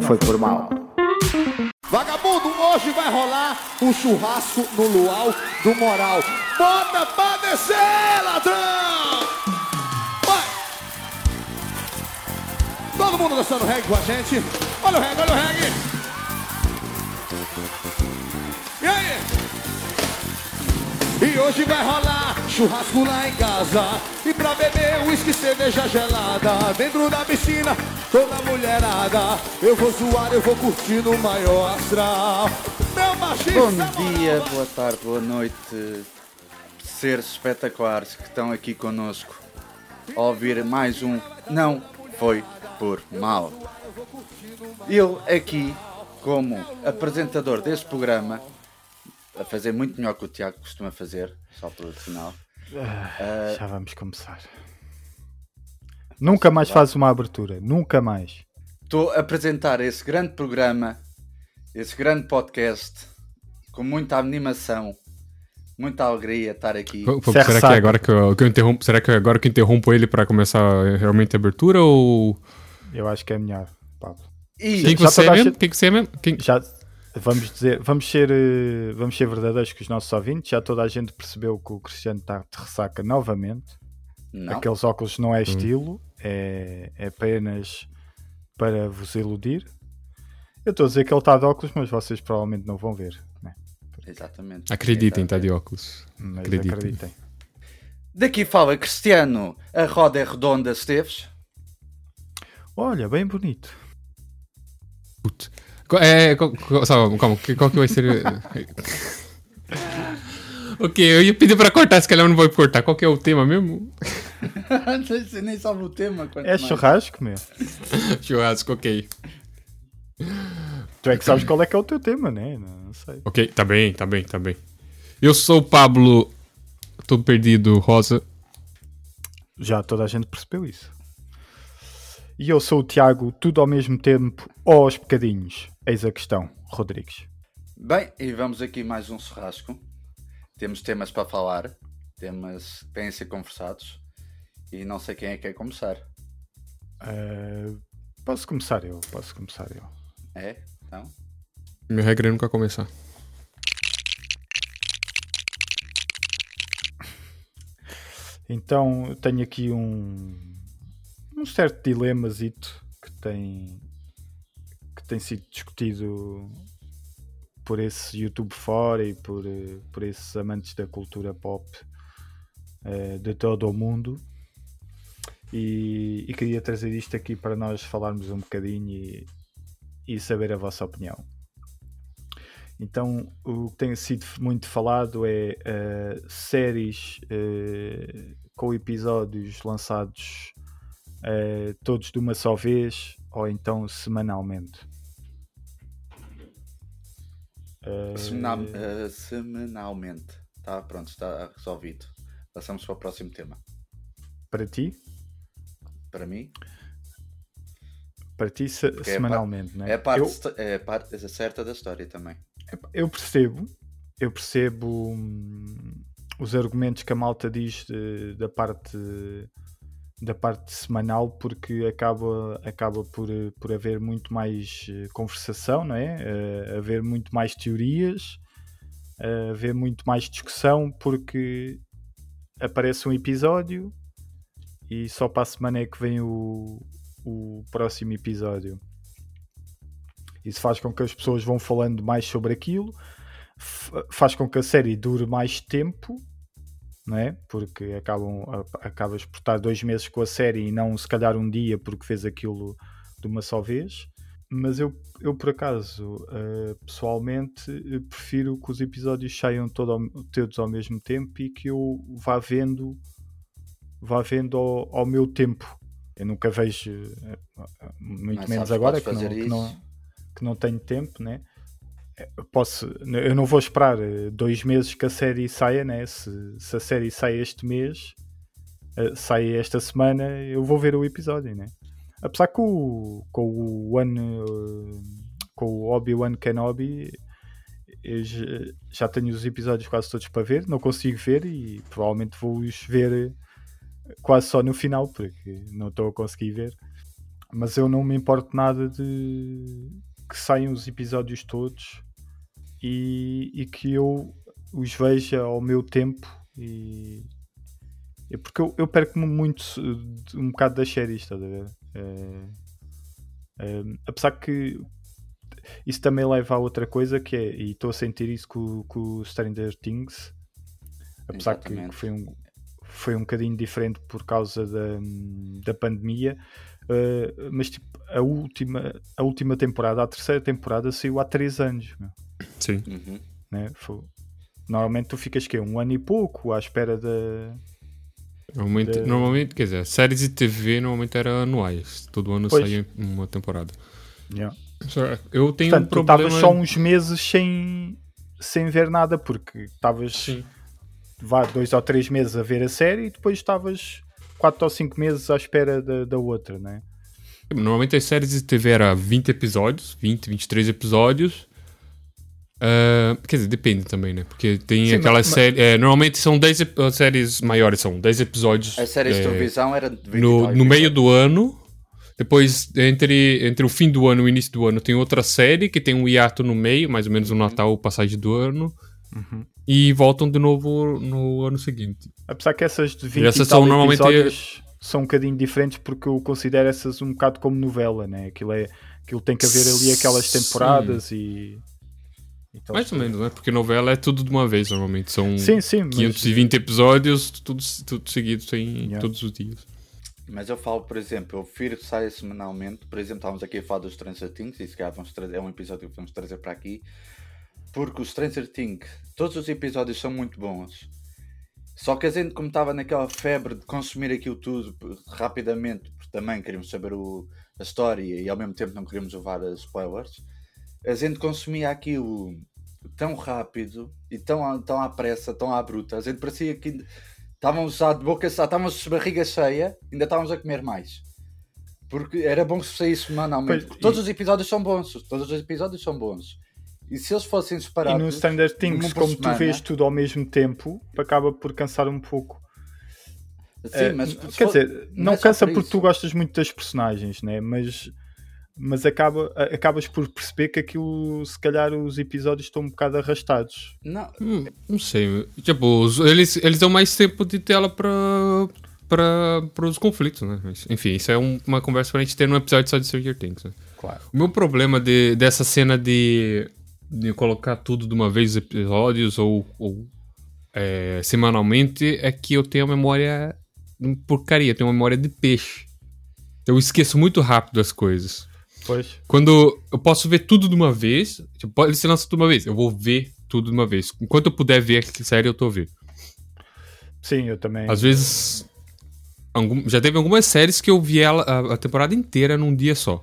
não foi por mal. Vagabundo, hoje vai rolar um churrasco no luau do moral. Bota pra descer, ladrão! Vai! Todo mundo dançando reggae com a gente. Olha o reggae, olha o reggae. E aí? E hoje vai rolar churrasco lá em casa. E pra beber uísque, cerveja gelada. Dentro da piscina, toda mulherada. Eu vou zoar, eu vou curtir no maior astral. Meu Bom dia, boa tarde, boa noite, seres espetaculares que estão aqui conosco. A ouvir mais um Não Foi Por Mal. Eu aqui, como apresentador deste programa, a fazer muito melhor que o Tiago costuma fazer, só por sinal. Ah, Já vamos começar. Nunca mais faz uma abertura, nunca mais. Estou a apresentar esse grande programa, esse grande podcast, com muita animação, muita alegria estar aqui. Pô, pô, Serra será que é agora que eu, que eu interrompo? Será que é agora que eu interrompo ele para começar realmente a abertura ou Eu acho que é melhor, Pablo. E quem que você é mesmo? Quem que você é mesmo? Quem... Já vamos dizer, vamos ser, eh, vamos ser verdadeiros com os nossos ouvintes. Já toda a gente percebeu que o Cristiano está de ressaca novamente. não, Aqueles óculos não é estilo, é, é apenas para vos iludir. Eu estou a dizer que ele está de óculos, mas vocês provavelmente não vão ver. Né? exatamente. Acreditem, está de óculos. Mas Acreditem. acreditem. Daqui fala Cristiano, a roda é redonda, Esteves. Olha, bem bonito. Puto. É, só, calma, que- qual que vai ser. ok, eu ia pedir para cortar, se calhar eu não vou cortar. Qual que é o tema mesmo? Você nem sabe o tema. É mais. churrasco, meu. Churrasco, ok. Tu é que sabes qual é que é o teu tema, né? Não, não sei. Ok, tá bem, tá bem, tá bem. Eu sou o Pablo. Tô perdido, Rosa. Já toda a gente percebeu isso. E eu sou o Tiago, tudo ao mesmo tempo, ou aos bocadinhos. Eis a questão, Rodrigues. Bem, e vamos aqui mais um churrasco. Temos temas para falar, temas que têm a ser conversados. E não sei quem é que quer começar. Eh, posso começar eu, posso começar eu. É? Então? Minha regra é nunca começar. Então eu tenho aqui um, um certo dilemasito que tem, que tem sido discutido por esse YouTube fora e por, eh, por esses amantes da cultura pop eh, de todo o mundo. E, e queria trazer isto aqui para nós falarmos um bocadinho e, e saber a vossa opinião. Então, o que tem sido muito falado é eh, séries eh, com episódios lançados eh, todos de uma só vez ou então semanalmente. Eh, Semanal- eh, semanalmente. Tá, pronto, está resolvido. Passamos para o próximo tema. para ti, Para mim, para ti se- Porque é semanalmente, né? é a parte, Eu- é a parte certa da história também. Eu percebo, eu percebo hum, os argumentos que a malta diz de- da parte da parte semanal porque acaba, acaba por, por haver muito mais eh, conversação, não é? Eh, haver muito mais teorias, eh, haver muito mais discussão porque aparece um episódio e só para a semana é que vem o, o próximo episódio. Isso faz com que as pessoas vão falando mais sobre aquilo, faz com que a série dure mais tempo, não é? Porque acabam, acabas por estar dois meses com a série e não se calhar um dia porque fez aquilo de uma só vez. Mas eu, eu por acaso, eh, pessoalmente, eh, prefiro que os episódios saiam todo ao- todos ao mesmo tempo e que eu vá vendo, vá vendo ao, ao meu tempo. Eu nunca vejo, eh, muito Mas menos agora, que não, que não, que não tenho tempo, né? Eu Posso, eu não vou esperar eh, dois meses que a série saia, né? Se, se a série sai este mês, eh, sai esta semana, eu vou ver o episódio, né? Apesar que o, com o One, eh, com o Obi-Wan Kenobi, eu já- tenho os episódios quase todos para ver, não consigo ver e provavelmente vou-os ver quase só no final, porque não estou a conseguir ver. Mas eu não me importo nada de que saiam os episódios todos e, e que eu os veja ao meu tempo e é porque eu, eu perco-me muito um bocado das séries, estás a ver? É, é, apesar que isso também leva a outra coisa que é, e estou a sentir isso com, com o Stranger Things, apesar Exatamente. que foi um foi um bocadinho diferente por causa da, da pandemia, eh, mas tipo, a última, a última temporada, a terceira temporada saiu há 3 anos, meu, Sim. Uhum. né? Foi- normalmente tu ficas quê? um ano e pouco à espera da, Normalmente, Da- normalmente, quer dizer, séries de TV normalmente eram anuais. Todo ano Pois. saía uma temporada. Yeah. Eu tenho Portanto, um tu problema... estavas só uns meses sem, sem ver nada, porque estavas vá, dois ou três meses a ver a série e depois estavas quatro ou cinco meses à espera da, da outra, né? Normalmente as séries de TV era 20 episódios, 20, 23 episódios. Ah, quer dizer, depende também, né? Porque tem Sim, aquelas mas- séries. é, normalmente são 10 ep- as séries maiores, são 10 episódios. As séries de é, televisão eram de 20 no, no meio do ano. Depois, entre, entre o fim do ano e o início do ano, tem outra série que tem um hiato no meio, mais ou menos o Natal, passagem do ano. E voltam de novo no ano seguinte. Apesar que essas de 20 essas e tal são normalmente- episódios são um bocadinho diferentes porque eu considero essas um bocado como novela, né? Aquilo, é, aquilo tem que haver ali aquelas Sim. temporadas e. e tal. Mais ou menos, né? Porque novela é tudo de uma vez, normalmente. São Sim, sim, mas 520 episódios, tudo, tudo seguido, sem Yeah. todos os dias. Mas eu falo, por exemplo, eu prefiro que saia semanalmente. Por exemplo, estávamos aqui a falar dos Stranger Things, e se calhar vamos trazer, é um episódio que vamos trazer para aqui. Porque o Stranger Things, todos os episódios são muito bons. Só que a gente, como estava naquela febre de consumir aquilo tudo rapidamente, porque também queríamos saber o- a história e ao mesmo tempo não queríamos levar spoilers, a gente consumia aquilo tão rápido e tão, tão à pressa, tão à bruta. A gente parecia que estávamos já de boca, estávamos de barriga cheia, ainda estávamos a comer mais. Porque era bom que saísse semanalmente. Pois, porque todos e- os episódios são bons. Todos os episódios são bons. E se eles fossem E separados. no Stranger Things, como tu semana- vês tudo ao mesmo tempo, acaba por cansar um pouco. Sim, Eh, mas se quer for- dizer, não não é cansa por porque tu gostas muito das personagens, né? mas, mas acaba, a- acabas por perceber que aquilo, se calhar, os episódios estão um bocado arrastados. Não, Hum, não sei. Tipo, eles, eles dão mais tempo de tela para para os conflitos, né? Mas, enfim, isso é um- uma conversa pra gente ter num episódio só de Stranger Things. Né? Claro. O meu problema de, dessa cena de, de colocar tudo de uma vez, os episódios, ou, ou, é, semanalmente, é que eu tenho a memória porcaria, eu tenho uma memória de peixe. Eu esqueço muito rápido as coisas. Pois, Quando eu posso ver tudo de uma vez, tipo, ele se lança de uma vez, eu vou ver tudo de uma vez. Enquanto eu puder ver a série, eu tô vendo. sim, eu também. Às vezes. algum- já teve algumas séries que eu vi ela a, a temporada inteira num dia só.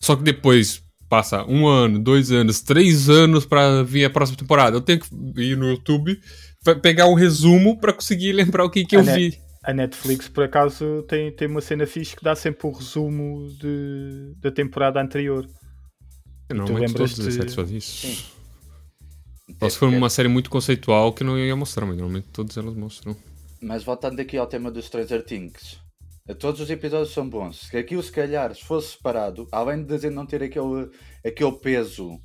Só que depois passa um ano, dois anos, três anos pra vir a próxima temporada. Eu tenho que ir no YouTube pe- pegar um resumo pra conseguir lembrar o que, que eu net- vi. A Netflix, por acaso, tem, tem uma cena fixe que dá sempre o resumo de, da temporada anterior. Normalmente lembras todas as de- séries fazem isso. Sim. Só se for uma série muito conceitual que não ia mostrar, mas normalmente todas elas mostram. Mas voltando aqui ao tema dos Stranger Things, todos os episódios são bons. Se aquilo, se calhar, se fosse separado, além de a gente não ter aquele, aquele peso,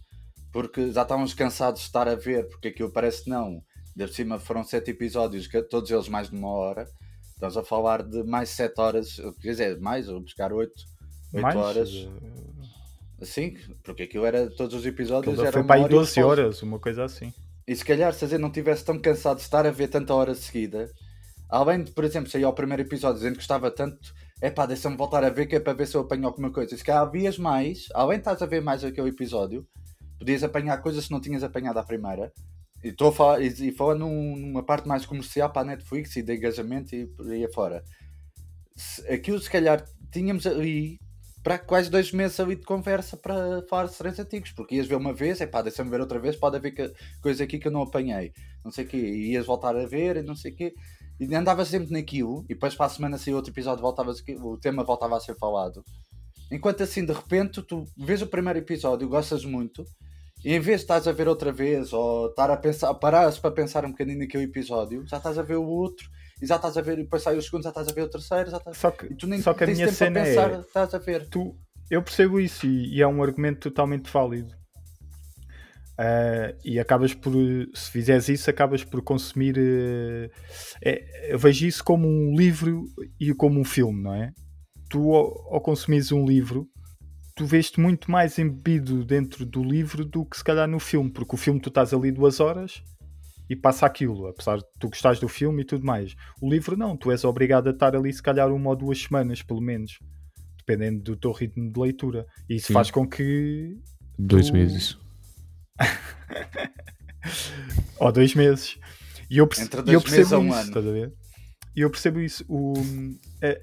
porque já estávamos cansados de estar a ver, porque aquilo parece não. De cima foram sete episódios, que todos eles mais de uma hora. Estamos a falar de mais sete horas, quer dizer, mais, ou buscar oito, oito Mais? horas. Assim, porque aquilo era, todos os episódios eram foi para aí hora e 12 pouco. horas, uma coisa assim. E se calhar se a gente não tivesse tão cansado de estar a ver tanta hora seguida, além de, por exemplo, sair ao primeiro episódio dizendo que gostava tanto, é pá, deixa-me voltar a ver que é para ver se eu apanho alguma coisa. Se calhar havias mais, além de estás a ver mais aquele episódio, podias apanhar coisas se não tinhas apanhado à primeira. E estou a falar, e, e falando num- numa parte mais comercial para a Netflix e de engajamento e por aí afora. Se, aquilo se calhar tínhamos ali para quase dois meses ali de conversa para falar de três antigos, porque ias ver uma vez, é pá, deixa-me ver outra vez, pode haver que, coisa aqui que eu não apanhei, não sei o quê, e ias voltar a ver e não sei o quê, e andava sempre naquilo, e depois para a semana saía outro episódio, voltava o tema voltava a ser falado. Enquanto assim, de repente, tu vês o primeiro episódio, gostas muito, e em vez de estás a ver outra vez, ou estar a pensar, parar-se para pensar um bocadinho naquele episódio, já estás a ver o outro, e já estás a ver, e depois sai o segundo, já estás a ver o terceiro, já estás... Só que, e tu nem só que a minha tempo cena para pensar, é. estás a ver. Tu, eu percebo isso e, e é um argumento totalmente válido. Uh, e acabas por, se fizeres isso, acabas por consumir. Uh, é, eu vejo isso como um livro e como um filme, não é? Tu, ao, ao consumires um livro, tu vês-te muito mais embebido dentro do livro do que se calhar no filme, porque o filme tu estás ali duas horas e passa aquilo, apesar de tu gostares do filme e tudo mais. O livro não, tu és obrigado a estar ali se calhar uma ou duas semanas, pelo menos, dependendo do teu ritmo de leitura. E isso Sim. faz com que. Dois tu- meses. Ou dois meses. E eu, perce- Entre e eu dois meses percebo a um isso, ano. estás a ver? E eu percebo isso. O,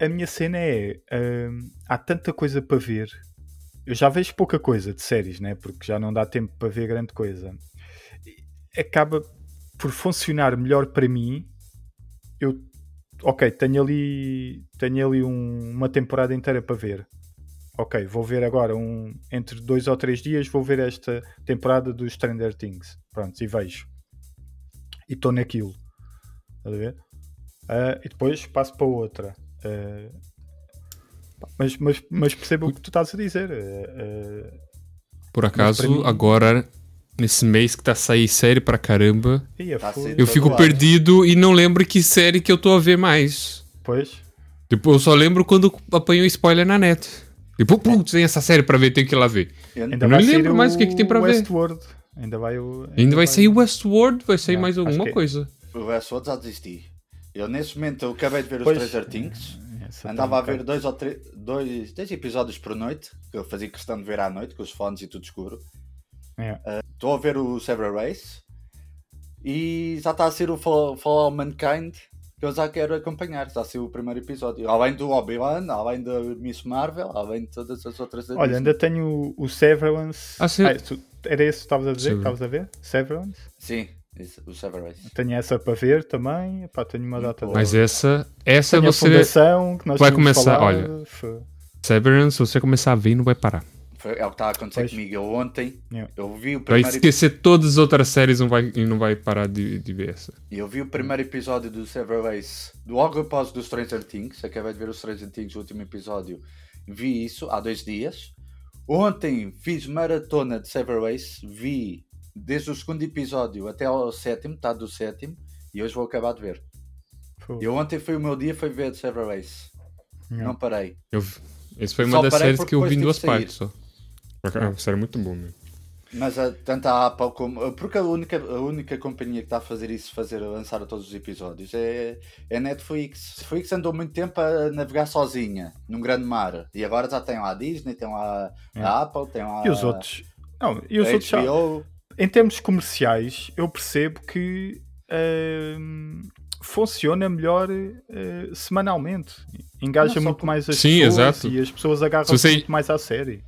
a, a minha cena é: hum, há tanta coisa para ver. Eu já vejo pouca coisa de séries, né? Porque já não dá tempo para ver grande coisa. E Acaba por funcionar melhor para mim. Eu, ok, tenho ali, tenho ali um- uma temporada inteira para ver. Ok, vou ver agora um, entre dois ou três dias. Vou ver esta temporada dos Stranger Things. Pronto, e vejo e estou naquilo. Estás a ver? Ah, e depois passo para outra. Pá, mas, mas, mas percebo o que tu estás a dizer. Ah, Por acaso, para mim- agora, nesse mês que tá a sair série pra caramba, ia, Tá foi- ser- eu fico lado. perdido e não lembro que série que eu tô a ver mais. Pois, Tipo, eu só lembro quando apanho um spoiler na net. Tipo, putz, tem essa série pra ver, tenho que ir lá ver. Eu- ainda Eu vai não lembro mais o que é que tem para ver. Westworld. Ainda vai o. Ainda vai sair Westworld, vai sair Yeah, mais alguma que é. coisa. O Westworld já desisti. Eu nesse momento eu acabei de ver os Pois, Stranger Things. Andava a tá um ver dois ou três dois, dois episódios por noite, que eu fazia questão de ver à noite, com os fones e tudo escuro. bocado. É. Estou a ver o Several Race e já está a ser o Fall, Fall of Mankind que eu já quero acompanhar. Já saiu o primeiro episódio. Além do Obi-Wan, além da Miss Marvel, além de todas as outras Olha, ainda tenho o, o Severance. Ah, sim. Ah, tu- era esse que estavas a dizer? que Severance. Estavas a ver? Severance? Sim, isso, o Several Race. Tenho essa para ver também. Epá, tenho uma data Mas essa, essa Tenho a você. fundação que nós vai começar, falado, olha. Severance, se você começar a ver, não vai parar. Foi, é o que está a acontecer Pois. comigo. Eu ontem, Yeah. eu vi o Vai primeiro esquecer todas as outras séries não vai, e não vai parar de, de ver essa. E eu vi o primeiro episódio do Several Race logo após do Stranger Things. Acabei de ver o Stranger Things, o último episódio. Vi isso há dois dias. Ontem fiz maratona de Several Race. Vi desde o segundo episódio até ao sétimo, está do sétimo. E hoje vou acabar de ver. foi- E ontem foi o meu dia, foi ver Several Race. Yeah. Não parei. Eu, esse foi Só uma das parei séries que eu vi em duas partes só. É uma série muito boa mesmo. Mas a, tanto a Apple como. Porque a única, a única companhia que está a fazer isso, fazer lançar a todos os episódios, é, é a Netflix. Netflix andou muito tempo a navegar sozinha, num grande mar. E agora já tem lá a Disney, tem lá É. a Apple, tem lá E os outros? Não, e os outros já- em termos comerciais, eu percebo que hum, funciona melhor eh, semanalmente. Engaja muito com- mais as Sim, pessoas exato. e as pessoas agarram Se você- muito mais à série.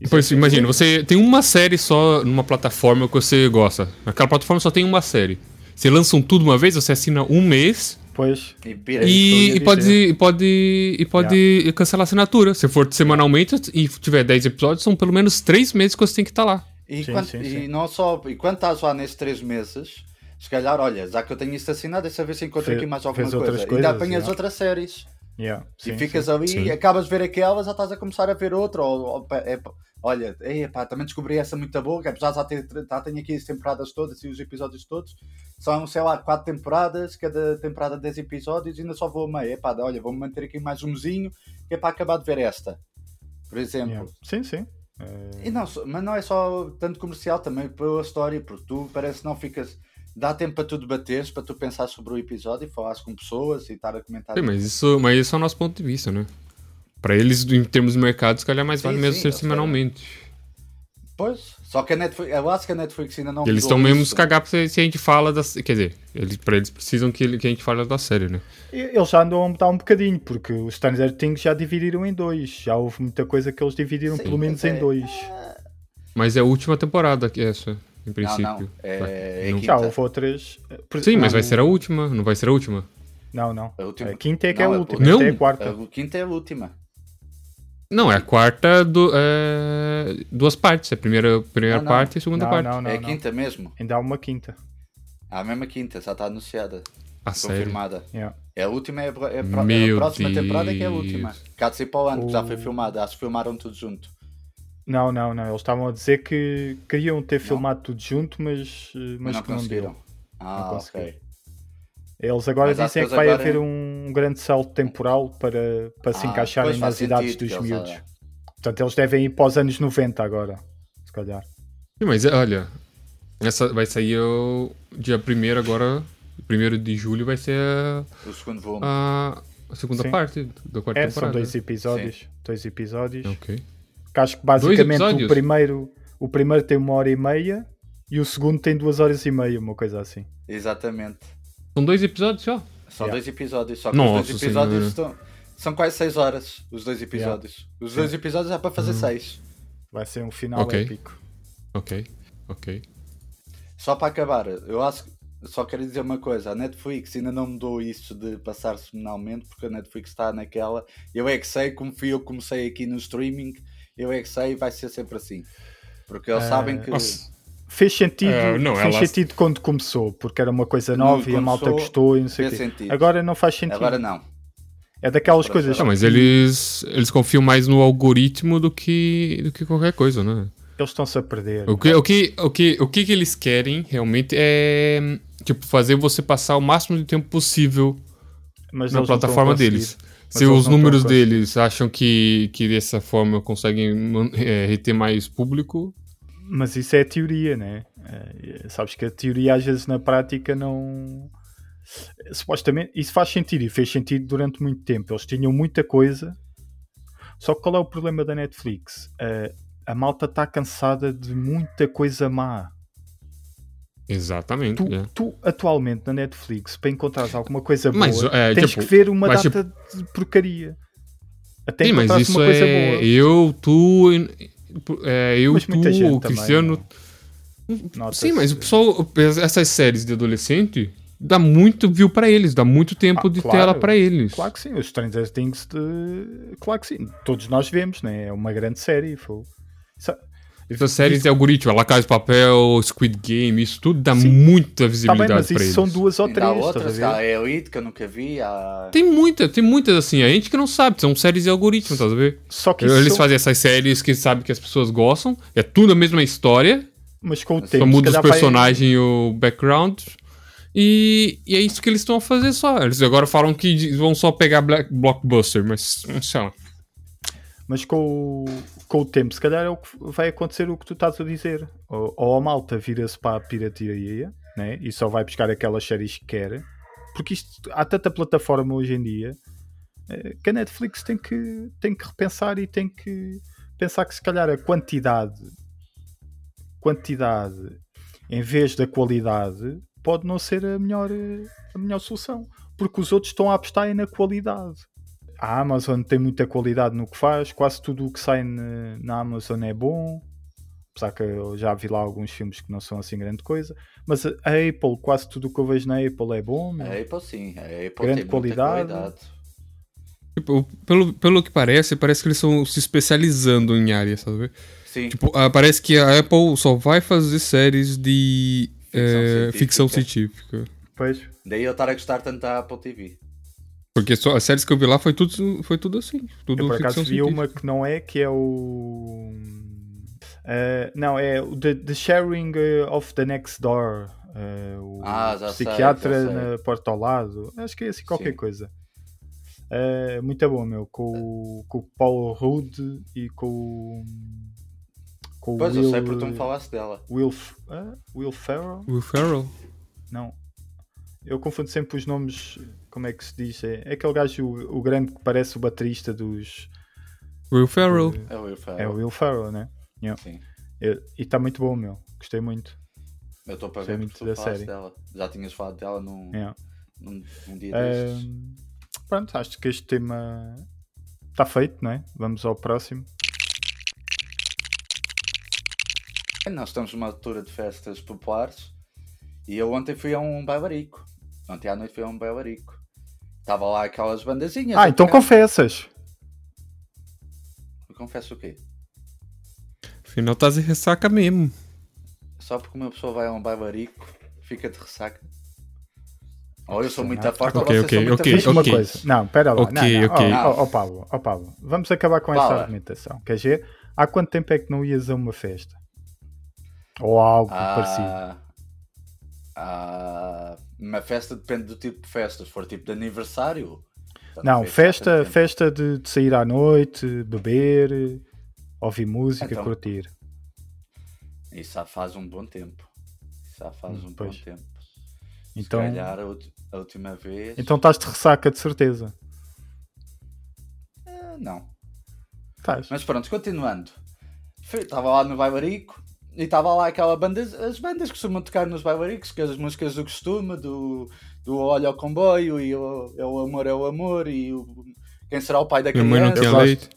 É imagina, você tem uma série só numa plataforma que você gosta. Aquela plataforma só tem uma série. Você lançam tudo uma vez, você assina um mês Pois, E e, e pode, e pode, e pode cancelar a assinatura. Se for semanalmente e tiver 10 episódios, são pelo menos 3 meses que você tem que estar lá. E, Sim, quando- sim, e sim. não só. E quando estás lá nesses três meses, se calhar, olha, já que eu tenho isto assinado, deixa ver se encontro Fez- aqui mais alguma coisa. outras Ainda coisas, apanhas já. outras séries. Yeah, sim, e ficas sim. ali Sim. e acabas de ver aquela, já estás a começar a ver outra. Ou, ou, é, olha, também descobri essa muito boa, que apesar de já, ter, já tenho aqui as temporadas todas e os episódios todos. São, sei lá, quatro temporadas, cada temporada 10 episódios e ainda só vou a meio. Epá, olha, vou-me manter aqui mais um mesinho, que é para acabar de ver esta. Por exemplo. Yeah. Sim, sim. Eh, E não, mas não é só tanto comercial, também pela história, porque tu parece que não ficas. Dá tempo para tu debateres, para tu pensar sobre o episódio e falares com pessoas e estar a comentar. Sim, mas isso, mas isso é o nosso ponto de vista, né? Pra eles, em termos de mercado, se calhar mais Sim, vale mesmo sim, ser eu sei. semanalmente. Pois, só que a Netflix, eu acho que a Netflix ainda não. Eles estão mesmo se cagar se, se a gente fala das. Quer dizer, eles, pra eles precisam que, que a gente fale da série, né? Eles já andam a mudar um bocadinho, porque os Stranger Things já dividiram em dois. Já houve muita coisa que eles dividiram Sim, pelo menos mas em é- dois. Mas é a última temporada que é essa, em Não, princípio. não. É, é Não. quinta. Já houve outras. Sim, mas não, vai ser a última, não vai ser a última? Não, não. A última. A quinta é que Não, é é a última. Não. É a quarta. A quinta é a última. Não, é a quarta do. É, duas partes. É a primeira, primeira Não, não. parte e a segunda Não, parte. não, não, é a não. quinta mesmo. Ainda há uma quinta. Há a mesma quinta, já está anunciada, A série. confirmada. Yeah. É a última, é a, é a a próxima Deus. temporada é que é a última. Cá de para o ano, que já foi Oh. filmada. Acho que filmaram tudo junto. Não, não, não. Eles estavam a dizer que queriam ter filmado tudo junto, mas, eh, Mas mas não que não conseguiram. deu. Ah, conseguiram. ok. Eles agora Mas dizem que vai agora- haver um grande salto temporal para, para se Ah, encaixarem pois faz nas idades dos miúdos. olha. Portanto, eles devem ir para os anos 90 agora, se calhar. Sim, mas é, olha, essa vai sair o dia 1 agora, 1 de julho vai ser a, O segundo volume. a- a segunda Sim. parte da quarta É, são temporada. dois episódios. Dois episódios. Ok. Que acho que basicamente o primeiro, o primeiro tem uma hora e meia e o segundo tem duas horas e meia, uma coisa assim. Exatamente. São dois episódios só. São Yeah. dois episódios. Só que Nossa os dois episódios estão, são quase 6 horas. Os dois episódios. Os dois episódios é para fazer 6. Vai ser um final Ok. épico. Ok, ok. Só para acabar, eu acho que só quero dizer uma coisa: a Netflix ainda não mudou isso de passar semanalmente, porque a Netflix está naquela. Eu é que sei, como fui eu que comecei aqui no streaming, eu é que sei, vai ser sempre assim. Porque eles Ah, sabem que. Nossa, Fez sentido, Ah, não, fez ela- sentido quando começou, porque era uma coisa nova e a malta gostou e não sei o fez quê. sentido. Agora não faz sentido. Agora não. É daquelas Agora coisas Não, mas eles, eles confiam mais no algoritmo do que, do que qualquer coisa, né? eles estão-se a perder. O que, o, que, o, que, o que que eles querem realmente é tipo, fazer você passar o máximo de tempo possível Mas na plataforma conseguir. deles. Se os números deles acham que, que dessa forma conseguem é, reter mais público, Mas isso é a teoria, né? É, sabes que a teoria às vezes na prática não. Supostamente, isso faz sentido e fez sentido durante muito tempo. Eles tinham muita coisa. Só que qual é o problema da Netflix? Eh, a malta está cansada de muita coisa má. Exatamente. Tu, é. tu, atualmente na Netflix, para encontrares alguma coisa boa, Mas, é, tens tipo, que ver uma mas, data de porcaria. Até Sim, mas isso uma coisa é boa. eu, tu, é, eu, Mas tu, o Cristiano. Nota-se. Sim, mas o pessoal, essas séries de adolescente, dá muito view pra eles, dá muito tempo Ah, de claro. tela pra eles. Claro que sim, os Stranger Things de... Claro que sim, todos nós vemos, né? É uma grande série. Foi... Essas séries de algoritmo, La Casa de Papel, Squid Game, isso tudo dá Sim. muita Tá bem, visibilidade mas pra isso eles. são duas ou Ainda há três, outras, estás a a Elite que eu nunca vi. Há... Tem muita, tem muitas assim, a gente que não sabe, são séries de algoritmo, tá a ver? Só que Eles são- fazem essas séries que sabem que as pessoas gostam, é tudo a mesma história, Mas com o Só tempo, só muda os calhar vai- personagens e o background. E, e é isso que eles estão a fazer só. Eles agora falam que vão só pegar Black Blockbuster, mas não sei lá. Mas com o, com o tempo, se calhar é o que vai acontecer o que tu estás a dizer. Ou, ou a malta vira-se para a pirataria né? e só vai buscar aquelas séries que quer. Porque isto, há tanta plataforma hoje em dia eh, que a Netflix tem que, tem que repensar e tem que pensar que se calhar a quantidade quantidade em vez da qualidade pode não ser a melhor, a melhor solução. Porque os outros estão a apostar na qualidade a Amazon tem muita qualidade no que faz, quase tudo o que sai na, na Amazon é bom. Apesar que eu já vi lá alguns filmes que não são assim grande coisa, mas a Apple, quase tudo o que eu vejo na Apple é bom. meu. A Apple sim, a Apple Grande tem qualidade. muita qualidade. Tipo, pelo, pelo que parece, parece que eles estão se especializando em áreas, sabe? Sim, Tipo, ah, parece que a Apple só vai fazer séries de Ficção ficção científica. Pois, daí eu estar a gostar tanto da Apple TV. Porque só as séries que eu vi lá foi tudo, foi tudo assim. Tudo eu por acaso vi científica. uma que não é, que é o. eh, não, é o The, the Sharing eh, of the Next Door. eh, o Ah, já sei, psiquiatra já sei. na porta ao lado. Acho que é assim qualquer Sim. coisa. Eh, muito bom, meu. Com, o- com o Paul Rudd e com o. Com o Pois Will, eu sei porque tu me falaste dela. Will, ah? Will Ferrell? Will Ferrell. Não. Eu confundo sempre os nomes. Como é que se diz? É, é aquele gajo, o, o grande que parece o baterista dos. Will Ferrell. É o Will Ferrell. É o Will Ferrell, né? Yeah. Sim. Eu- e está muito bom, meu. Gostei muito. Eu estou para Gostei ver muito da série. dela. Já tinhas falado dela num, Yeah. num, num dia destes. Ahm, pronto, acho que este tema está feito, não é? Vamos ao próximo. Nós estamos numa altura de festas populares e eu ontem fui a um bailarico. Ontem à noite fui a um bailarico. Estava lá aquelas bandazinhas. Ah, a então confessas. Confesso o quê? Afinal, estás em ressaca mesmo. Só porque uma pessoa vai a um bailarico, fica de ressaca. Ou eu sou muito forte ou Ok, vocês ok, são muito ok, Diz-me uma ok. coisa. Não, espera lá. Ok, não, não. ok. Oh, oh, oh, Pablo, oh, Pablo, vamos acabar com essa Fala. argumentação. Quer dizer, há quanto tempo é que não ias a uma festa? Ou algo parecido? Ah, uma festa depende do tipo de festa. Se for tipo de aniversário. então Não, festa, festa de, de sair à noite, beber, ouvir música, Então. curtir. Isso já faz um bom tempo. Isso já faz Hum, um pois. bom tempo. Então, Se calhar a, última vez. então estás de ressaca de certeza. Ah, não. Estás. Mas pronto, continuando. Estava lá no Bailarico e estava lá aquela banda, as bandas que costumam tocar nos Bailaricos, que as músicas do costume, do, do Olha ao Comboio e o, é o Amor é o Amor e o, Quem será o pai da Minha mãe não criança. tinha leite.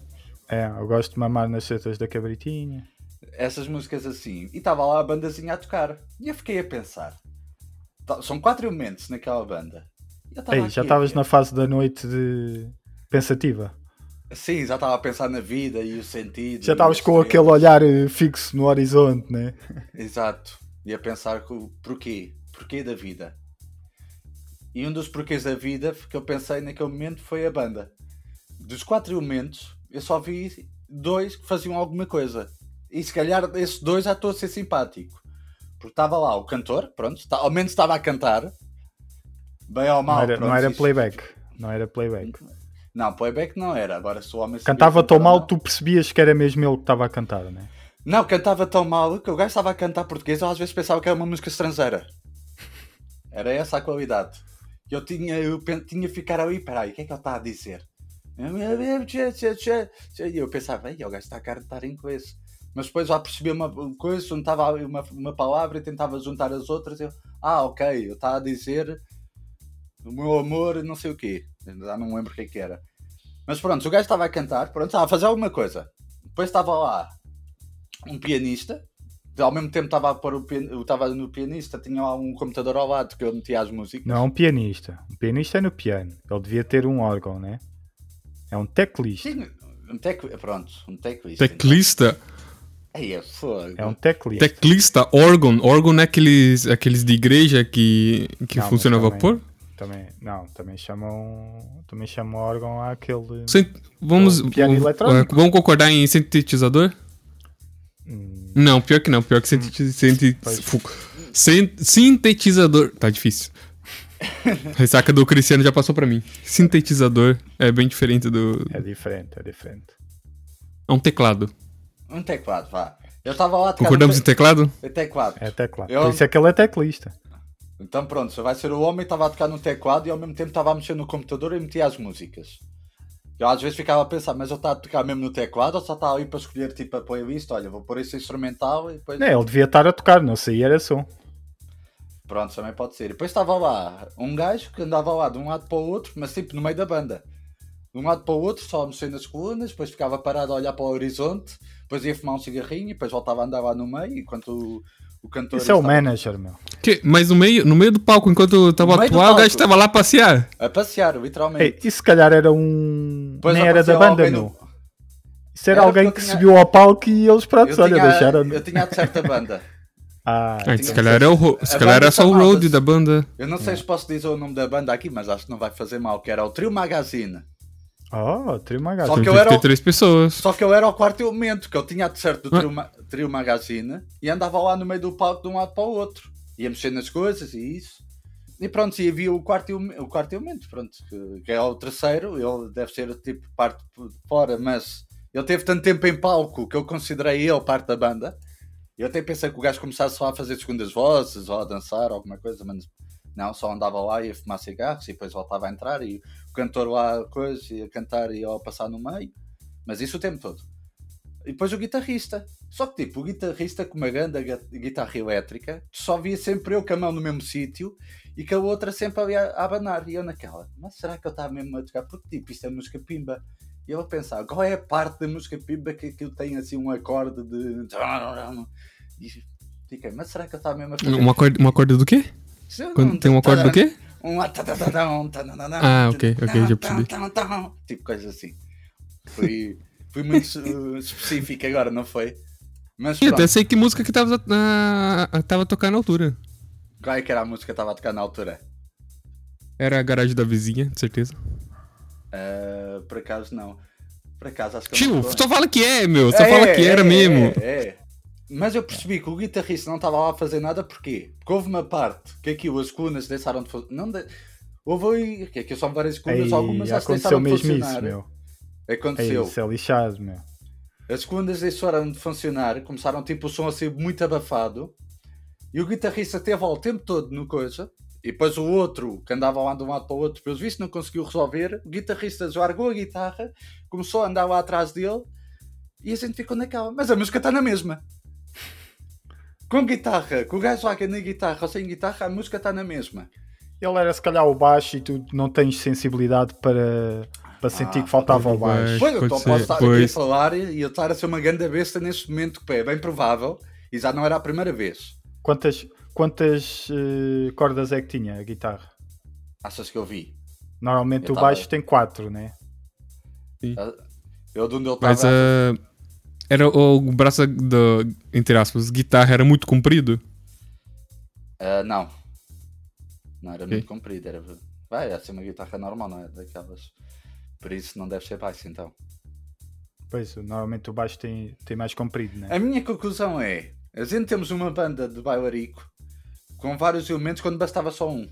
É, eu gosto de mamar nas setas da cabritinha. Essas músicas assim. E estava lá a bandazinha a tocar. E eu fiquei a pensar. Tá- São quatro elementos naquela banda. Ei, aqui já estavas na fase da noite de pensativa. Sim, já estava a pensar na vida e o sentido. Já estavas as com aquele olhar eh, fixo no horizonte, né? Exato. E a pensar com porquê? Porquê da vida? E um dos porquês da vida que eu pensei naquele momento foi a banda. Dos quatro elementos, eu só vi dois que faziam alguma coisa. E se calhar esses dois já estou a ser simpático. Porque estava lá o cantor, pronto, tá- ao menos estava a cantar. Bem ou mal. não era, pronto, não era playback. Não era playback. Não, playback não era. Agora se o homem Cantava tão mal não. que tu percebias que era mesmo ele que estava a cantar, né? Não, cantava tão mal que o gajo estava a cantar português, eu às vezes pensava que era uma música estrangeira. Era essa a qualidade. Eu tinha, eu tinha que ficar ali, peraí, o que é que ele está a dizer? E eu pensava, ei, o gajo está a cantar em inglês. Mas depois já percebi uma coisa, juntava uma, uma palavra e tentava juntar as outras. Eu, ah, ok, eu estava a dizer o meu amor, não sei o quê. Já não lembro o que é que era. Mas pronto, o gajo estava a cantar, pronto, estava a fazer alguma coisa. Depois estava lá um pianista, ao mesmo tempo estava a pôr o pian... eu estava no pianista, tinha lá um computador ao lado que eu metia as músicas. Não é um pianista. Um pianista é no piano. Ele devia ter um órgão, né? É um teclista. Sim, um tec... pronto, um teclista. Teclista. Aí é fogo. É um teclista. Teclista, órgão. Órgão é aqueles, aqueles de igreja que, que funciona a vapor? Também, não, também chamam, também chamam órgão àquele. Sen- Vamos, Piano vamos, eletrônico. vamos concordar em sintetizador? Hum, Não, pior que não. Pior que sin- sintetizador. Tá difícil. Ressaca do Cristiano já passou pra mim. Sintetizador é bem diferente do. é diferente, é diferente. É um teclado. Um teclado, vá. Eu estava lá a Concordamos em teclado? te... teclado. É teclado. Eu- Por isso é que ele é teclista. Então pronto, só vai ser o homem estava a tocar no teclado e ao mesmo tempo estava a mexer no computador e metia as músicas. Eu às vezes ficava a pensar, mas ele está a tocar mesmo no teclado ou só está ali para escolher tipo a playlist? Olha, vou pôr esse instrumental e depois. Não, ele devia estar a tocar, não sei, era som. Pronto, também pode ser. E depois estava lá um gajo que andava lá de um lado para o outro, mas tipo no meio da banda. De um lado para o outro, só a mexer nas colunas, depois ficava parado a olhar para o horizonte, depois ia fumar um cigarrinho e depois voltava a andar lá no meio, enquanto o, cantor. Isso é o estava manager, meu. Que? Mas no meio, no meio do palco, enquanto eu tava do atuar, o gajo palco. tava lá a passear. A passear, literalmente. Ei, isso se calhar era um. Depois Nem era da banda, meu. no- Isso era, Era alguém que tinha- subiu ao palco e eles, pronto, Eu olha, tinha, deixaram. eu tinha de certa banda. Ah, se calhar, era o ro- se calhar era só o road da banda. Eu não sei se posso dizer o nome da banda aqui, mas acho que não vai fazer mal, que era o Trio Magazine. Oh, Trio Magazine. Só que eu era o- três pessoas. Só que eu era o quarto elemento, que eu tinha de certo do Ah. trio, Ma- trio Magazine e andava lá no meio do palco de um lado para o outro. Ia mexer nas coisas e isso. E pronto, e havia o quarto, o quarto elemento, pronto, que, que é o terceiro, ele deve ser tipo parte de fora, mas ele teve tanto tempo em palco que eu considerei ele parte da banda. Eu até pensei que o gajo começasse só a fazer segundas vozes ou a dançar alguma coisa, mas não, só andava lá e ia fumar cigarros e depois voltava a entrar e o cantor lá coisa, ia cantar e ia passar no meio. Mas isso o tempo todo. E depois o guitarrista. Só que tipo, o guitarrista com uma grande guitarra elétrica, só via sempre eu com a mão no mesmo sítio e com a outra sempre ali a, a abanar. E eu naquela, mas será que eu estava mesmo a tocar? Porque tipo, isto é música pimba. E eu a pensar, qual é a parte da música pimba que aquilo tem assim um acorde de. E fiquei, mas será que eu estava mesmo a fazer? Uma corda, uma corda do quê? Quando tem uma corda do quê? Um Ah, ok, ok, já percebi. tan, tan, tan, Tipo coisa assim. Fui, fui muito uh, específico agora, não foi? Mas Eu pronto, até sei que música que tava, ah, tava tocando na altura. qual é que era a música que estava a tocar na altura? Era a garagem da vizinha, de certeza. Ah, por acaso não. Por acaso acho que Tio, só fala que é, meu. Só É, fala que era é, mesmo. É, é. Mas eu percebi que o guitarrista não estava lá a fazer nada porquê? Porque houve uma parte que aqui as colunas deixaram de funcionar. Não de... Houve aí, que aqui são várias colunas, Aí, algumas já aconteceu deixaram de mesmo funcionar. isso, meu. Aconteceu. isso é lixado, meu. As colunas deixaram de funcionar, começaram tipo o som a ser muito abafado. E o guitarrista teve lá o tempo todo no coisa. E depois o outro, que andava lá de um lado para o outro, pelos vistos não conseguiu resolver. O guitarrista largou a guitarra, começou a andar lá atrás dele. E a gente ficou naquela. Mas a música está na mesma. Com guitarra, com o gajo lá que na guitarra ou sem guitarra, a música está na mesma. Ele era se calhar o baixo e tu não tens sensibilidade para, para sentir Ah, que faltava o pois. baixo. Pois, eu posso estar aqui a pois. falar e eu estar a ser uma grande besta neste momento, que é bem provável. E já não era a primeira vez. Quantas, quantas eh, cordas é que tinha a guitarra? Achas que eu vi? Normalmente Eu o tava- baixo tem quatro, né? Eu de onde ele Mas estava. Era o braço da, entre aspas, guitarra era muito comprido. Ah, não. Não era Ok. muito comprido. Era... Vai, é assim uma guitarra normal, não é? Daquelas. Por isso não deve ser baixo então. Pois, normalmente o baixo tem, tem mais comprido, né? A minha conclusão é: a gente temos uma banda de bailarico com vários elementos quando bastava só um.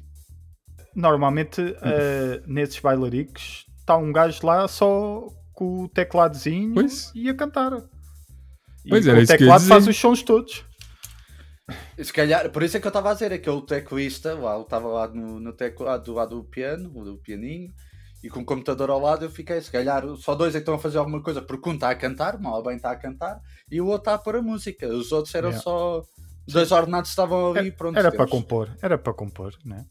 Normalmente eh, nesses bailaricos está um gajo lá só com o tecladozinho Pois. e a cantar. E Pois com era o que eu teclado faz os sons todos. Se calhar, por isso é que eu estava a dizer, aquele teclista, lá, ele estava lá no, no teclado do lado do piano, do pianinho, e com o computador ao lado eu fiquei, se calhar só dois é que estão a fazer alguma coisa, porque um está a cantar, mal bem está a cantar, e o outro está a pôr a música. Os outros eram Yeah. só dois ordenados que estavam ali, pronto. Era para compor, era para compor, né?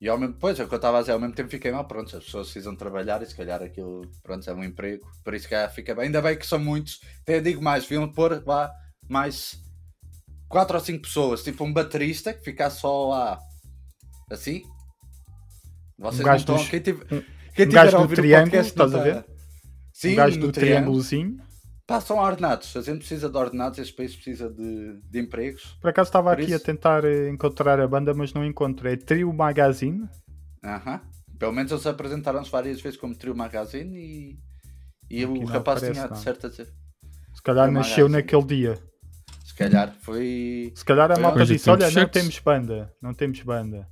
E ao mesmo, pois, é o que eu estava a dizer, ao mesmo tempo fiquei mal, pronto, as pessoas precisam trabalhar e se calhar aquilo, pronto, é um emprego, por isso que calhar fica bem. Ainda bem que são muitos, até digo mais, deviam pôr lá mais quatro ou cinco pessoas, tipo um baterista que ficasse só lá, assim. Vocês Um não estão, dos- quem, tive, um- quem um tiver a ouvir o podcast estás a está- ver? Sim, um gajo do triângulo. triângulozinho. Passam ordenados, a gente precisa de ordenados, este país precisa de, de empregos. Por acaso estava Por aqui a isso- tentar eh, encontrar a banda, mas não encontro. É Trio Magazine. Aham. Pelo menos eles apresentaram-se várias vezes como Trio Magazine e, e Aqui o rapaz aparece tinha nada. certeza. Se calhar Trio nasceu Magazine. naquele dia. Se calhar foi. Se calhar a malta onde disse: Olha, não temos banda, não temos banda.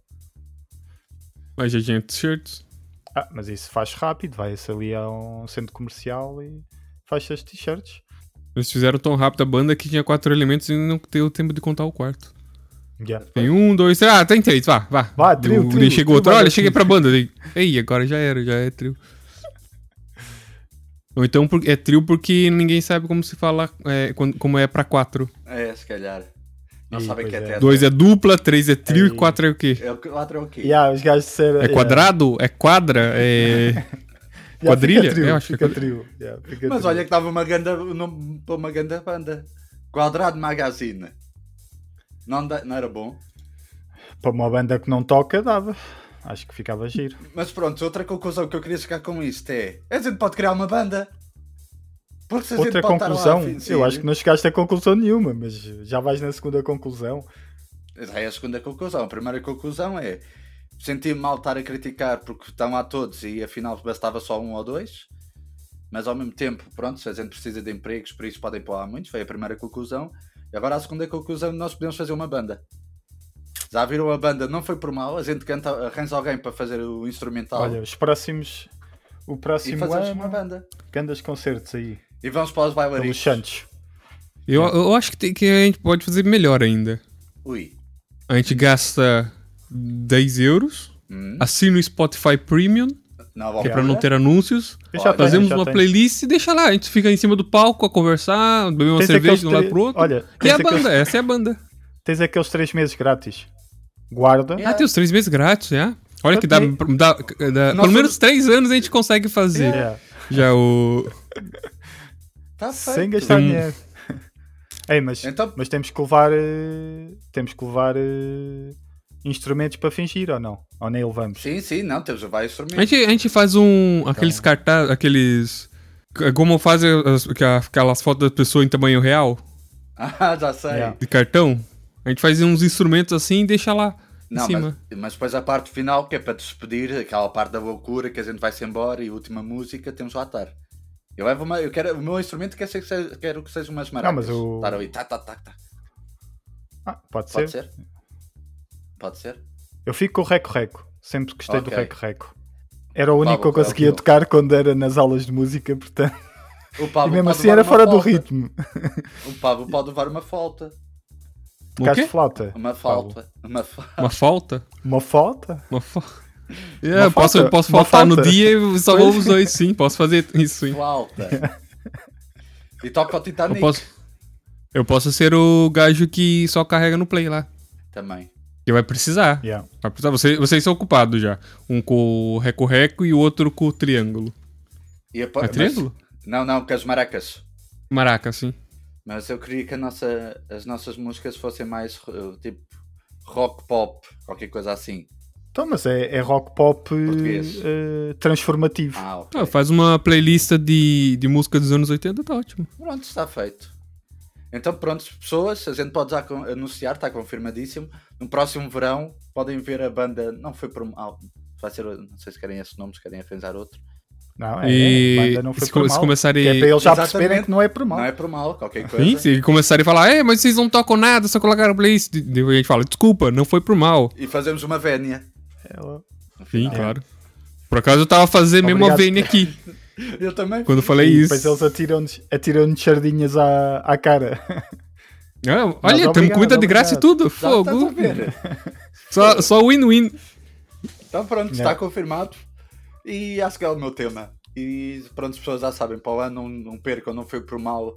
Mas já tinha t-shirts. Ah, mas isso faz rápido, vai-se ali a um centro comercial e faz as t-shirts. Eles fizeram tão rápido a banda que tinha quatro elementos e não deu tempo de contar o quarto. Yeah. Tem um, dois, três. Ah, tem três, vá, vá. Vá, trio, O- trio, chegou trio outro, olha, banda cheguei pra banda. Daí, Ei, agora já era, já é trio. Ou então é trio porque ninguém sabe como se fala, é, como é pra quatro. É, se calhar. Não Ih, sabem que é é. Dois é dupla, três é trio Ei. e quatro é o quê? É quatro é o quê? Yeah, os gajos disseram. É quadrado? É quadra? É. Yeah, quadrilha? Fica trio, Eu acho que é fica trio. Yeah, fica Mas trio. olha que estava uma ganda, nome para uma ganda banda. Quadrado Magazine. Não, da- não era bom. Para uma banda que não toca, dava. Acho que ficava giro. Mas pronto, outra conclusão que eu queria chegar com isto é: a gente pode criar uma banda. Porque se a Outra gente pode estar lá conclusão, a fim- eu acho que não chegaste a conclusão nenhuma, mas já vais na segunda conclusão. Essa é a segunda conclusão. A primeira conclusão é: senti-me mal estar a criticar porque estão lá todos e afinal bastava só um ou dois. Mas ao mesmo tempo, pronto, se a gente precisa de empregos, por isso podem pôr lá muitos. Foi a primeira conclusão. E agora a segunda conclusão: nós podemos fazer uma banda. Já viram a banda? Não foi por mal. A gente canta, arranja alguém para fazer o instrumental Olha, os próximos. O e próximo uma ano, banda. grandes concertos aí, E vamos para os pelos bailaricos. Santos. Eu, eu acho que, tem- que a gente pode fazer melhor ainda. Ui. A gente gasta 10 euros, Hum. assina o Spotify Premium, Nova que é pra não ter anúncios. Tenho, Fazemos já uma tenho. playlist e deixa lá. A gente fica em cima do palco a conversar, beber uma Tens cerveja de um lado pro outro. Olha, e a banda, essa é a banda. Tens aqueles três meses grátis. Guarda. Ah, tem os três meses grátis, já. Olha Eu que dá, tenho. dá- dá- pelo menos três anos a gente consegue fazer. Yeah. Já o. Tá Sem feito. gastar Hum. dinheiro. Ei, mas, Então- mas temos que levar. eh, temos que levar eh, instrumentos para fingir ou não? Ou nem levamos? Sim, sim, não, temos vários A instrumentos. gente, a gente faz um. aqueles cartazes, aqueles. Como fazem as- aquelas fotos da pessoa em tamanho real, Ah, já sei. Yeah. de cartão. A gente faz uns instrumentos assim e deixa lá. Não, cima. mas, mas depois a parte final, que é para despedir, aquela parte da loucura que a gente vai-se embora e a última música, temos o atar. Eu levo uma, eu quero, o meu instrumento quer ser, que seja- quero que seja umas maracas. mas o- Estar ali, tá, tá, tá, tá. Ah, pode, Pode ser. ser? Pode ser? Eu fico com o reco-reco. Sempre gostei do Ok. reco-reco. Era o único que eu Pablo, conseguia Pablo. tocar quando era nas aulas de música, portanto. O E Pablo mesmo pode assim era fora do flauta. ritmo. O Pablo pode levar uma falta. O Tocaste flauta? Uma falta. Uma fa... Uma falta? Uma falta? Uma falta. Eu posso, falta? posso faltar no falta? dia e só vou os dois, sim. Posso fazer isso, sim. flauta. E toca o Titanic Eu posso, eu posso ser o gajo que só carrega no play lá. também. Que vai precisar. Yeah. Vai precisar. Você, vocês são ocupados já. Um com o reco-reco e o outro com o triângulo. E a... É mas- triângulo? Não, não, com as maracas. Maraca, sim. Mas eu queria que a nossa, as nossas músicas fossem mais eh, tipo rock pop, qualquer coisa assim. Então, mas é, é rock pop eh, transformativo. Ah, ok. Ah, faz uma playlist de, de música dos anos 80, tá ótimo. Pronto, está feito. Então, pronto, pessoas, a gente pode já anunciar, está confirmadíssimo. No próximo verão podem ver a banda. Não foi por mal. Vai ser, não sei se querem esse nome, se querem arranjar outro. Não, é, E a banda não foi se por se mal. começarem- é para eles já Exatamente. perceberem que não é por mal. Não é por mal, qualquer coisa. Sim, se começarem a falar, é, mas vocês não tocam nada, só colocaram playlist. Daí a gente fala, desculpa, não foi por mal. E fazemos uma vénia. É, ó. no Sim, claro. Por acaso eu tava fazendo mesmo a vênia aqui, Eu também. quando falei E isso. depois eles atiram-nos atiram sardinhas à, à cara. Ah, olha, temos comida de graça e tudo. Fogo. Só só win-win. Então pronto, está confirmado. E acho que é o meu tema. E pronto, as pessoas já sabem, para o ano não, não percam, não foi por mal.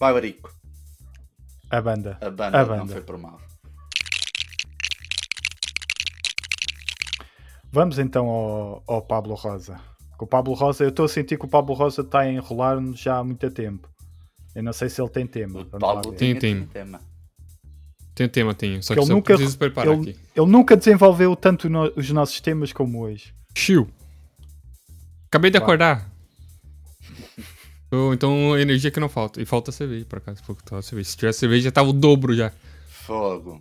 Bailarico. A banda. A banda, A não banda. foi por mal. Vamos então ao, ao Pablo Rosa. Com o Pablo Rosa, eu estou a sentir que o Pablo Rosa está a enrolar-nos já há muito tempo. Eu não sei se ele tem tema. O Pablo. Tem, tema. Tem tema, tem. Só que Ele só nunca, preciso preparar ele, aqui. ele nunca desenvolveu tanto no- os nossos temas como hoje. Chiu. Acabei de acordar. Então, então, energia que não falta. E falta cerveja, por acaso. Pouco tava cerveja. Se tivesse cerveja, já tava o dobro já. Fogo.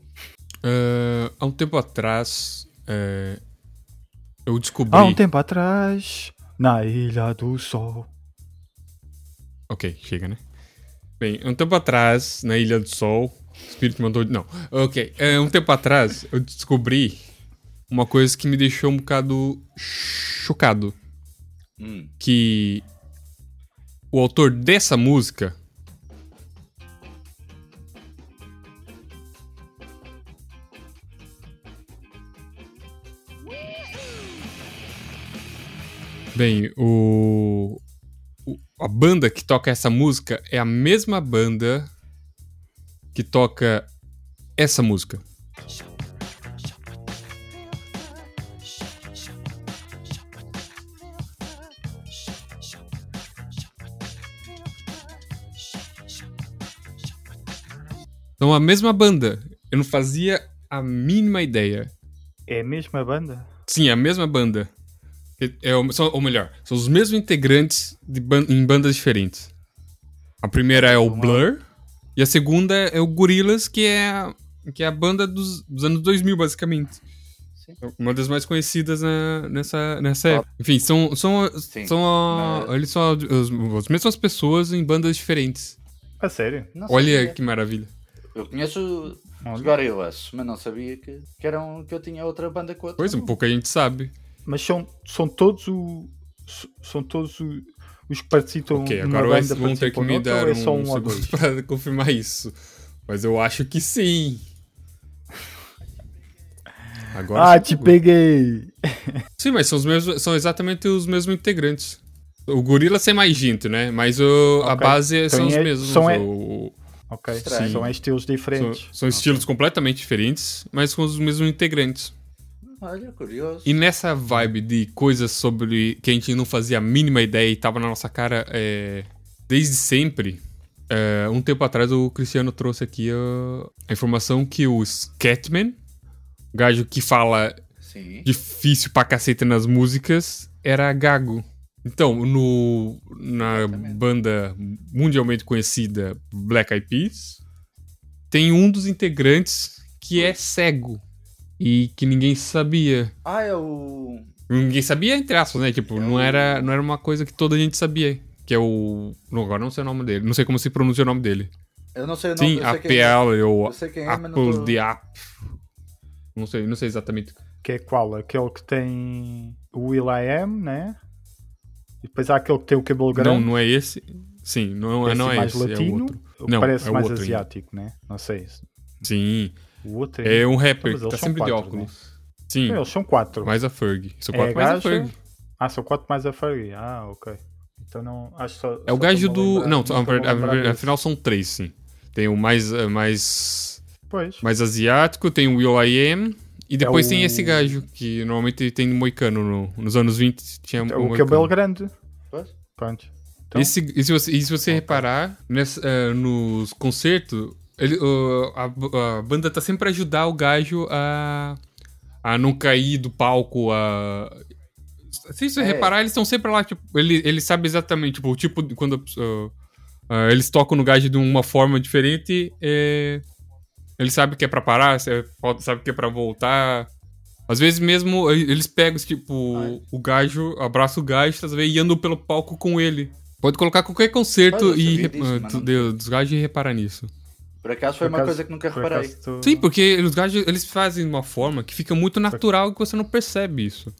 Ah, há um tempo atrás, eh, eu descobri. Há um tempo atrás, na Ilha do Sol. Ok, chega, né? Bem, um tempo atrás, na Ilha do Sol, o espírito mandou. Não, ok. É, um tempo atrás, eu descobri uma coisa que me deixou um bocado chocado. Hum. Que o autor dessa música. Bem, o, o- a banda que toca essa música é a mesma banda que toca essa música. Então a mesma banda. Eu não fazia a mínima ideia. É a mesma banda? Sim, a mesma banda. É, é o- são- ou melhor, são os mesmos integrantes de ban- em bandas diferentes. A primeira é o Blur e a segunda é o Gorillaz, que é a, que é a banda dos, dos anos 2000, basicamente. Uma das mais conhecidas na- nessa, nessa época. Enfim, são, são, Sim, são a- mas- eles são as, as mesmas pessoas em bandas diferentes. A sério? Não Olha sabia. que maravilha. Eu conheço os Olha. Gorillaz, mas não sabia que, que, eram, que eu tinha outra banda com outra. Pois, um pouco a gente sabe. Mas são, são todos o, são todos o- os que participam Ok, agora banda vão ter que me dar é um, um segundo para confirmar isso. Mas eu acho que sim. Agora Ah, sim. te peguei! Sim, mas são, os mesmos, são exatamente os mesmos integrantes. O Gorila tem mais gente, né? Mas o, a Ok. base Então são os é- mesmos. são é- O- Ok, Estranho. são estilos são, diferentes. são estilos completamente diferentes, mas com os mesmos integrantes. Olha, curioso. E nessa vibe de coisas sobre que a gente não fazia a mínima ideia e tava na nossa cara é, desde sempre, é, um tempo atrás o Cristiano trouxe aqui ó, a informação que o Scatman, o gajo que fala Sim. difícil pra cacete nas músicas, era gago. Então, no, na banda mundialmente conhecida Black Eyed Peas, tem um dos integrantes que é cego. E que ninguém sabia. Ah, é o. Ninguém sabia, entre aspas, né? Tipo, não era, não era uma coisa que toda a gente sabia. Que é o. Não, agora não sei o nome dele. Não sei como se pronuncia o nome dele. Eu não sei o nome Sim, eu sei quem é. APL ou Eu sei quem é, mas não Apple tô- de App. Não sei, não sei exatamente. Que é qual? Aquele que tem o Will I Am, né? E depois há aquele que tem o cabelo grande. Não, não é esse. Sim, não, é esse não é mais esse, é o latino. outro. o Não, parece é o mais outro ainda. asiático, né? Não sei. Sim, O outro é um rapper tá são sempre de quatro, óculos. Sim, Eles são quatro. mais a Ferg. São É quatro mais a gajo? Ferg. Ah, são quatro mais a Fergie. Ah, ok. Então não. Acho só, É o só gajo estou-me a do. lembrar- Não, afinal são três, sim. Tem o mais, eh, mais, Pois. mais asiático, tem o Will I Am, e depois tem É o- esse gajo, que normalmente tem no Moicano. No, nos anos 20 tinha É o o cabelo grande. Pois? Pronto. Então, Esse, e se você, e se você reparar, nessa, eh, nos concertos, ele, uh, a, a banda tá sempre a ajudar o gajo a, a não cair do palco. A... Se você É. reparar, eles estão sempre lá, tipo, ele, ele sabe exatamente, tipo, o tipo de quando uh, uh, eles tocam no gajo de uma forma diferente, é, ele sabe que é pra parar, pode- sabe que é pra voltar. Às vezes mesmo eles pegam, tipo, Ai. o gajo, abraça o gajo, tá vendo, e andam pelo palco com ele. Pode colocar qualquer concerto e disso, uh, de- dos gajos e reparar nisso. Por acaso foi por uma acaso- coisa que nunca reparei. tu- Sim, porque os gajos eles fazem de uma forma que fica muito natural que você não percebe isso.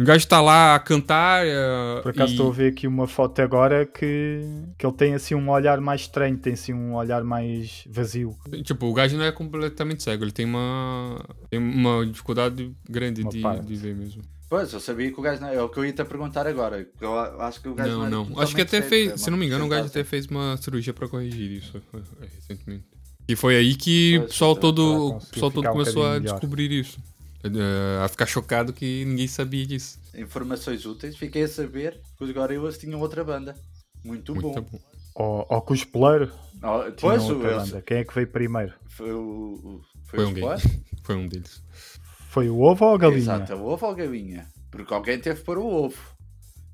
O gajo tá lá a cantar. eh, Por acaso e- estou a ver aqui uma foto agora que, que ele tem assim um olhar mais estranho, tem assim um olhar mais vazio. Tipo, o gajo não é completamente cego, ele tem uma. Tem uma dificuldade grande Uma de, parte. de ver mesmo. Pois, eu sabia que o gajo não é o que eu ia te perguntar agora. que Eu acho que o gajo não, Não, não. Acho que até fez. é Se não me engano, o gajo até fez uma cirurgia pra corrigir isso recentemente. E foi aí que o Pois, pessoal então, todo, o pessoal todo um começou a melhor. descobrir isso. Eh, a ficar chocado que ninguém sabia disso. Informações úteis. Fiquei a saber que os Gorillaz tinham outra banda. Muito, Muito bom. bom. Ou, ou com o Oh, tinha Pois, o, outra banda. Quem é que veio primeiro? foi o. o- Foi, Foi o um? Foi um deles. Foi o ovo ou a galinha? Exato, o ovo ou a galinha? Porque alguém teve por o ovo.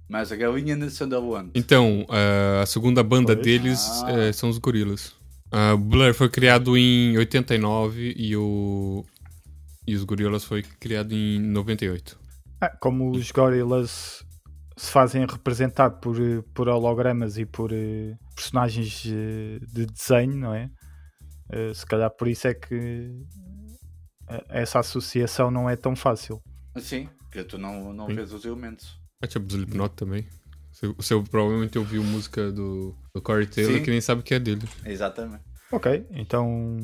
Mas a galinha nasceu da onde? Então, a segunda banda Pois. deles Ah. eh, são os Gorilas. A Blur foi criado em 89 e o. E os Gorilas foi criado em 98. Ah, como os Gorillaz se fazem representar por, eh, por hologramas e por eh, personagens de desenho, não é? Eh, se calhar por isso é que essa associação não é tão fácil. Sim, que tu não, não Sim. vês os elementos. Ah, tinha Slipknot também. Você, você provavelmente ouviu música do, do Corey Taylor Sim. que nem sabe que é dele. Exatamente. Ok, então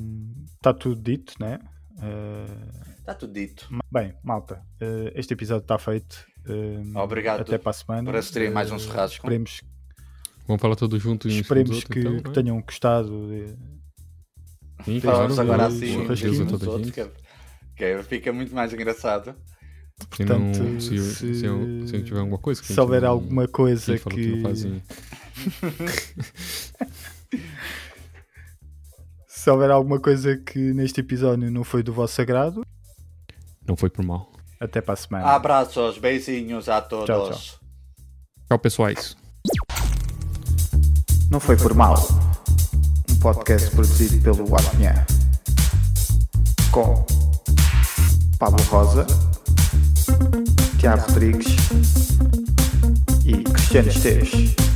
está tudo dito, né? Eh, Está tudo dito. bem, malta, eh, este episódio está feito. Eh, Obrigado Até para a semana. por assistirem mais um Eh, churrasco. Esperemos, Vamos falar todos juntos em esperemos que, que tenham gostado. de- Sim, Falamos claro, agora assim uns uns que, fica muito mais engraçado. Se, não, Portanto, se, se- se, eu- se eu tiver alguma coisa Se houver não- alguma coisa que que. não fazem. Se houver alguma coisa que neste episódio não foi do vosso agrado, Não foi por mal. até para a semana. Abraços, beijinhos a todos. Tchau, tchau. Tchau, pessoais. Não foi por mal. Um podcast produzido pelo Apnha. Com Pablo Rosa, Tiago Rodrigues e Cristiano Esteves.